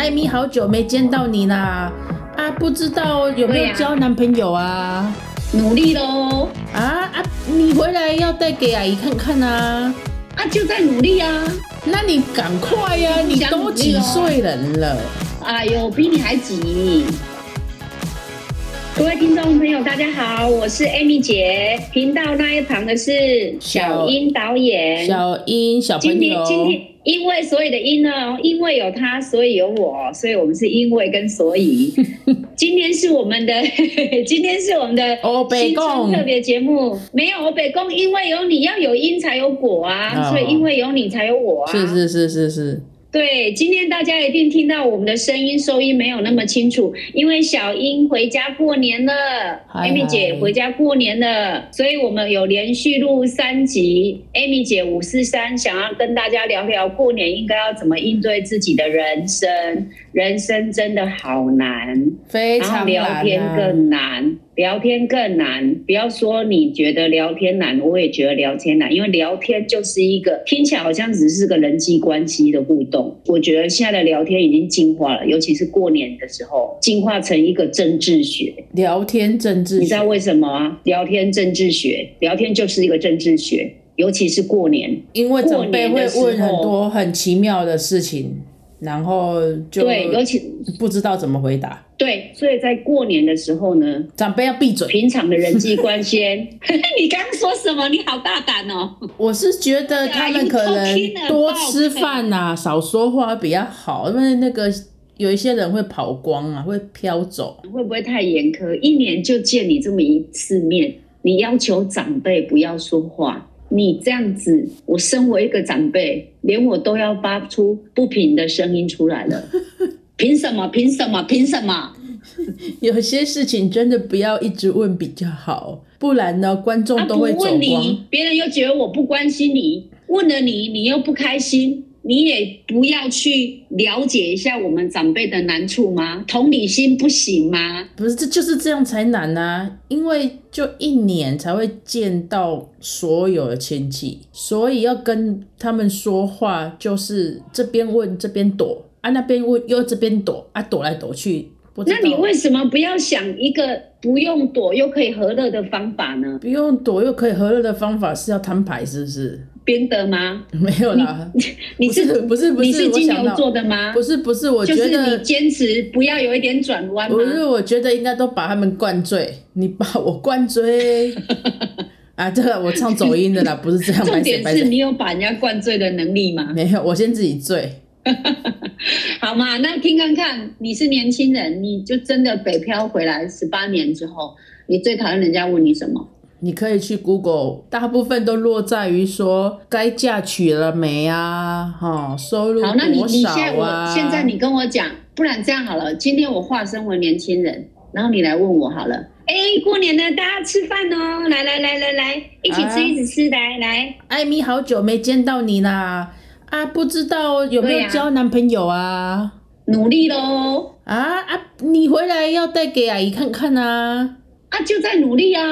艾米，好久没见到你啦！啊，不知道有没有交男朋友啊？努力喽！啊啊，你回来要带给阿姨看看啊！啊，就在努力啊！那你赶快呀！你都几岁人了？哎呦，比你还挤！各位听众朋友，大家好，我是 Amy 姐。频道那一旁的是小英导演，小英小朋友。今天因为所以的因呢，因为有他，所以有我，所以我们是因为跟所以。今天是我们的，今天是我们的新春特别节目。没有欧北宫，因为有你要有因才有果啊，所以因为有你才有我啊。是是是是是。对，今天大家一定听到我们的声音收音没有那么清楚，因为小英回家过年了，Amy 姐回家过年了，所以我们有连续录三集。Amy 姐五四三想要跟大家聊聊过年应该要怎么应对自己的人生，人生真的好难，非常聊天更难。聊天更难，不要说你觉得聊天难，我也觉得聊天难，因为聊天就是一个听起来好像只是个人际关系的互动。我觉得现在的聊天已经进化了，尤其是过年的时候，进化成一个政治学。聊天政治，你知道为什么啊？聊天政治学，聊天就是一个政治学，尤其是过年，因为长辈会问很多很奇妙的事情。然后就对，尤其不知道怎么回答。对，所以在过年的时候呢，长辈要闭嘴。平常的人际关系，你刚刚说什么？你好大胆哦！我是觉得他们可能多吃饭呐，少说话比较好，因为那个有一些人会跑光啊，会飘走。会不会太严苛？一年就见你这么一次面，你要求长辈不要说话。你这样子，我身为一个长辈，连我都要发出不平的声音出来了。凭什么？凭什么？凭什么？有些事情真的不要一直问比较好，不然呢，观众都会走光。别人又觉得我不关心你，问了你，你又不开心。你也不要去了解一下我们长辈的难处吗？同理心不行吗？不是，这就是这样才难啊！因为就一年才会见到所有的亲戚，所以要跟他们说话，就是这边问这边躲啊，那边问又这边躲啊，躲来躲去。那你为什么不要想一个不用躲又可以和乐的方法呢？不用躲又可以和乐的方法是要摊牌，是不是？编的吗？没有啦，你是不是不是你是金牛座的吗？不是不是，我觉得你坚持不要有一点转弯。不是，我觉得应该都把他们灌醉，你把我灌醉 啊！这个我唱走音的啦，不是这样。重点是你有把人家灌醉的能力吗？没有，我先自己醉。好嘛，那听看看，你是年轻人，你就真的北漂回来十八年之后，你最讨厌人家问你什么？你可以去 Google，大部分都落在于说该嫁娶了没啊？哈，收入多少啊？好，那你你现在我现在你跟我讲，不然这样好了，今天我化身为年轻人，然后你来问我好了。哎，过年了，大家吃饭哦！来来来来来，一起吃一起吃，来来。艾米，好久没见到你啦！啊，不知道有没有交男朋友啊？努力喽！啊啊，你回来要带给阿姨看看啊！啊，就在努力啊！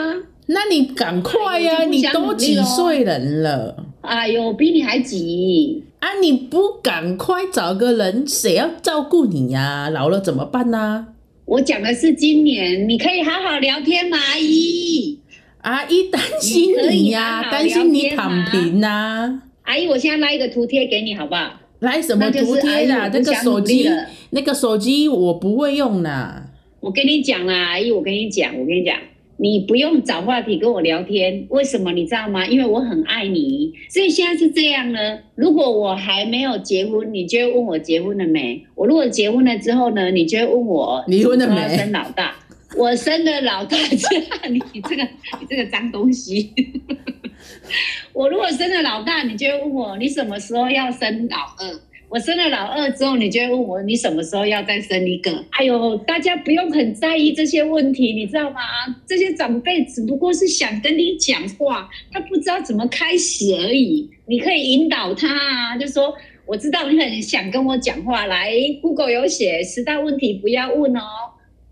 那你赶快呀！你都几岁人了？哎呦，比你还急啊！你不赶快找个人，谁要照顾你呀？老了怎么办呢？我讲的是今年，你可以好好聊天吗？阿姨，阿姨担心你呀，担心你躺平呐。阿姨，我现在拉一个图贴给你，好不好？来什么图贴啦？那个手机，那个手机我不会用啦。我跟你讲啦，阿姨，我跟你讲，我跟你讲。你不用找话题跟我聊天，为什么你知道吗？因为我很爱你，所以现在是这样呢。如果我还没有结婚，你就会问我结婚了没？我如果结婚了之后呢，你就会问我离婚了没？生老大，我生了老大，你这个你这个脏东西。我如果生了老大，你就会问我你什么时候要生老二？我生了老二之后，你就会问我，你什么时候要再生一个？哎呦，大家不用很在意这些问题，你知道吗？这些长辈只不过是想跟你讲话，他不知道怎么开始而已。你可以引导他啊，就说我知道你很想跟我讲话，来，Google 有写十大问题不要问哦，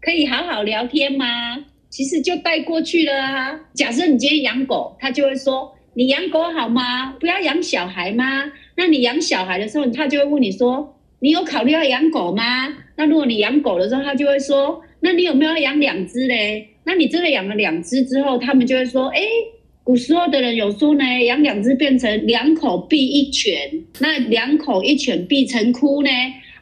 可以好好聊天吗？其实就带过去了啊。假设你今天养狗，他就会说。你养狗好吗？不要养小孩吗？那你养小孩的时候，他就会问你说：“你有考虑要养狗吗？那如果你养狗的时候，他就会说，那你有没有要养两只嘞？那你真的养了两只之后，他们就会说，哎，古时候的人有说呢，养两只变成两口必一犬，那两口一犬必成窟呢？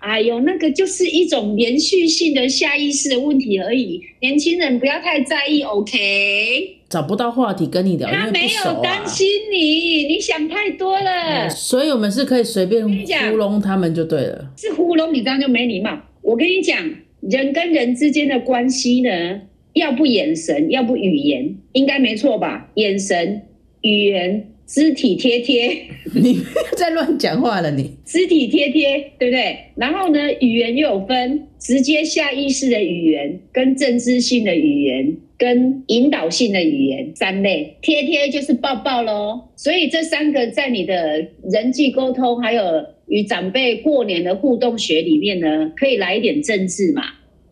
哎呦，那个就是一种连续性的下意识的问题而已，年轻人不要太在意，OK？找不到话题跟你聊，他没有担心你，你想太多了。所以我们是可以随便糊弄他们就对了。是糊弄你这样就没礼貌。我跟你讲，人跟人之间的关系呢，要不眼神，要不语言，应该没错吧？眼神、语言。肢体贴贴，你在乱讲话了，你肢体贴贴，对不对？然后呢，语言又有分直接下意识的语言、跟政治性的语言、跟引导性的语言三类。贴贴就是抱抱喽，所以这三个在你的人际沟通，还有与长辈过年的互动学里面呢，可以来一点政治嘛。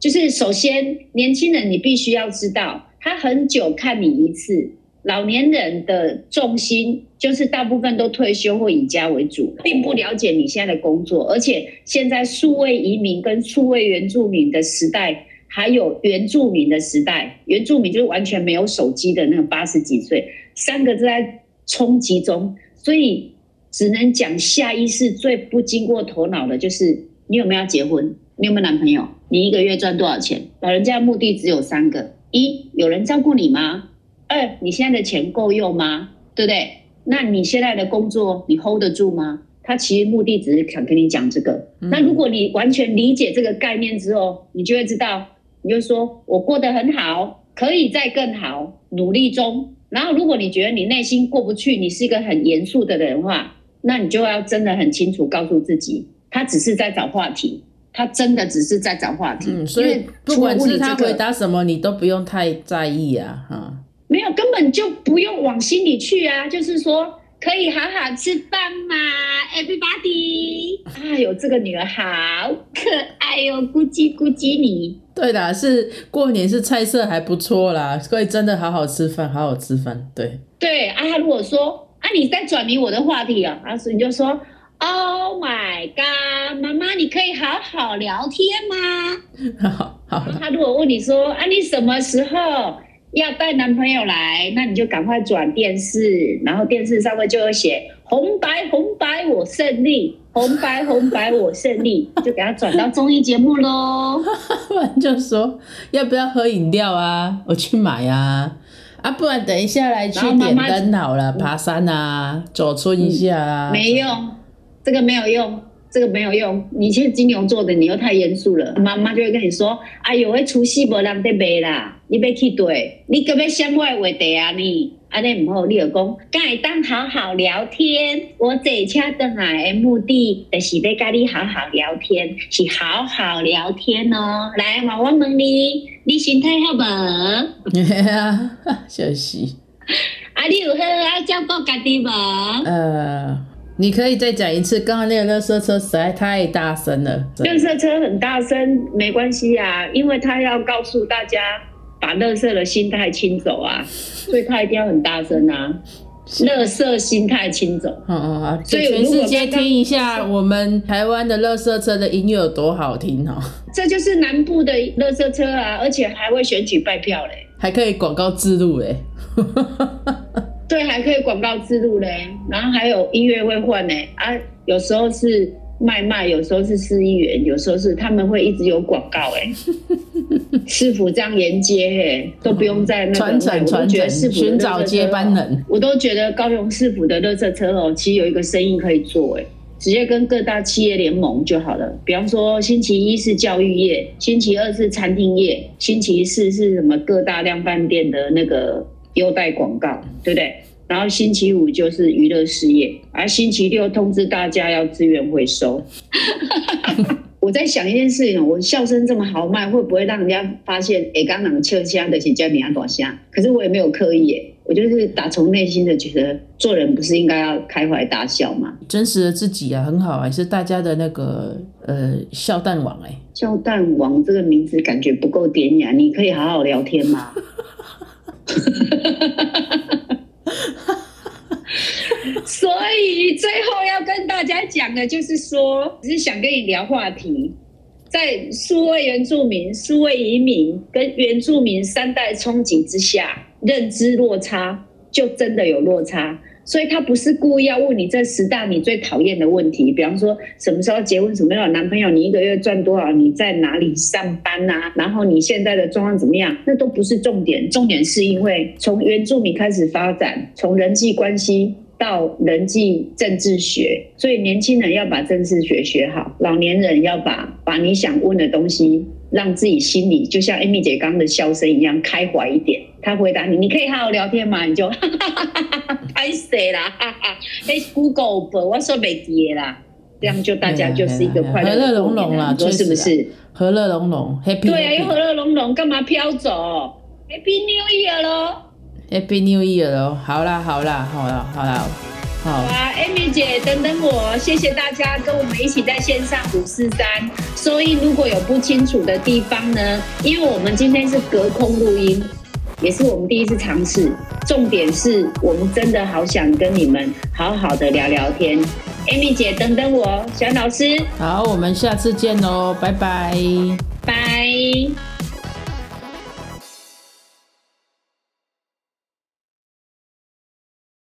就是首先，年轻人你必须要知道，他很久看你一次。老年人的重心就是大部分都退休或以家为主，并不了解你现在的工作，而且现在数位移民跟数位原住民的时代，还有原住民的时代，原住民就是完全没有手机的那个八十几岁，三个在冲击中，所以只能讲下意识最不经过头脑的就是你有没有要结婚，你有没有男朋友，你一个月赚多少钱？老人家的目的只有三个：一有人照顾你吗？二，你现在的钱够用吗？对不对？那你现在的工作你 hold 得住吗？他其实目的只是想跟你讲这个。那如果你完全理解这个概念之后，你就会知道，你就说我过得很好，可以再更好，努力中。然后如果你觉得你内心过不去，你是一个很严肃的人话，那你就要真的很清楚告诉自己，他只是在找话题，他真的只是在找话题。嗯，所以不管是他回答什么，你都不用太在意啊，哈。没有，根本就不用往心里去啊！就是说，可以好好吃饭嘛，everybody。哎呦，这个女儿好可爱哟，咕叽咕叽你。对的，是过年是菜色还不错啦，所以真的好好吃饭，好好吃饭。对对啊，他如果说啊，你在转移我的话题啊，阿叔你就说，Oh my god，妈妈，你可以好好聊天吗？好 好。他如果问你说啊，你什么时候？要带男朋友来，那你就赶快转电视，然后电视上面就会写红白红白我胜利，红白红白我胜利，就给他转到综艺节目喽。不然就说要不要喝饮料啊？我去买啊！啊，不然等一下来去点灯好了，爬山啊，走村一下啊。没用，这个没有用。这个没有用，你是金牛座的，你又太严肃了，妈妈就会跟你说：“哎呦，会出戏无人得买啦，你要去对，你搁要想我的话题啊你，安尼唔好，你就讲，该当好好聊天。我坐车登来的目的，就是要跟你好好聊天，是好好聊天哦。来，妈我问你，你心态好无？嘿啊，笑死！啊，你有好啊照顾家己无？呃。你可以再讲一次，刚刚那个垃圾车实在太大声了。垃圾车很大声，没关系啊，因为他要告诉大家把乐色的心态清走啊，所以他一定要很大声啊。乐色心态清走，嗯嗯嗯，所以全世界听一下我们台湾的乐色车的音乐有多好听哦。这就是南部的乐色车啊，而且还会选举拜票嘞，还可以广告自录嘞。对，还可以广告自录嘞，然后还有音乐会换呢啊，有时候是卖卖，有时候是市议员，有时候是他们会一直有广告哎，师傅这样沿接哎，都不用在那个传承传承，寻找接班人，我都觉得高雄市府的乐色车哦，其实有一个生意可以做哎，直接跟各大企业联盟就好了，比方说星期一是教育业，星期二是餐厅业，星期四是什么各大量饭店的那个。优待广告，对不对？然后星期五就是娱乐事业，而星期六通知大家要资源回收。我在想一件事情，我笑声这么豪迈，会不会让人家发现？哎，刚刚切虾的是叫你阿朵香，可是我也没有刻意，耶，我就是打从内心的觉得，做人不是应该要开怀大笑吗？真实的自己啊，很好啊，是大家的那个呃笑蛋王哎，笑蛋王这个名字感觉不够典雅，你可以好好聊天吗？所以最后要跟大家讲的就是说，只是想跟你聊话题，在数位原住民、数位移民跟原住民三代冲击之下，认知落差就真的有落差。所以他不是故意要问你这十大你最讨厌的问题，比方说什么时候结婚，什么时候男朋友，你一个月赚多少，你在哪里上班呐、然后你现在的状况怎么样，那都不是重点。重点是因为从原住民开始发展，从人际关系到人际政治学，所以年轻人要把政治学学好，老年人要把把你想问的东西，让自己心里就像 Amy 姐刚刚的笑声一样开怀一点。他回答你，你可以好好聊天吗？你就哈哈哈哈哈，拍谁啦？哈哈，哎，Google 不，我说没跌啦，这样就大家就是一个快乐和乐融融啦，你说是不是？和乐融融，Happy 对啊，又和乐融融，干嘛飘走？Happy New Year 咯！Happy New Year 哦！好啦，好啦，好啦，好啦，好。啊，Amy 姐，等等我，谢谢大家跟我们一起在线上五四三所以。如果有不清楚的地方呢，因为我们今天是隔空录音，也是我们第一次尝试。重点是我们真的好想跟你们好好的聊聊天。Amy 姐，等等我，小老师，好，我们下次见喽，拜拜。拜。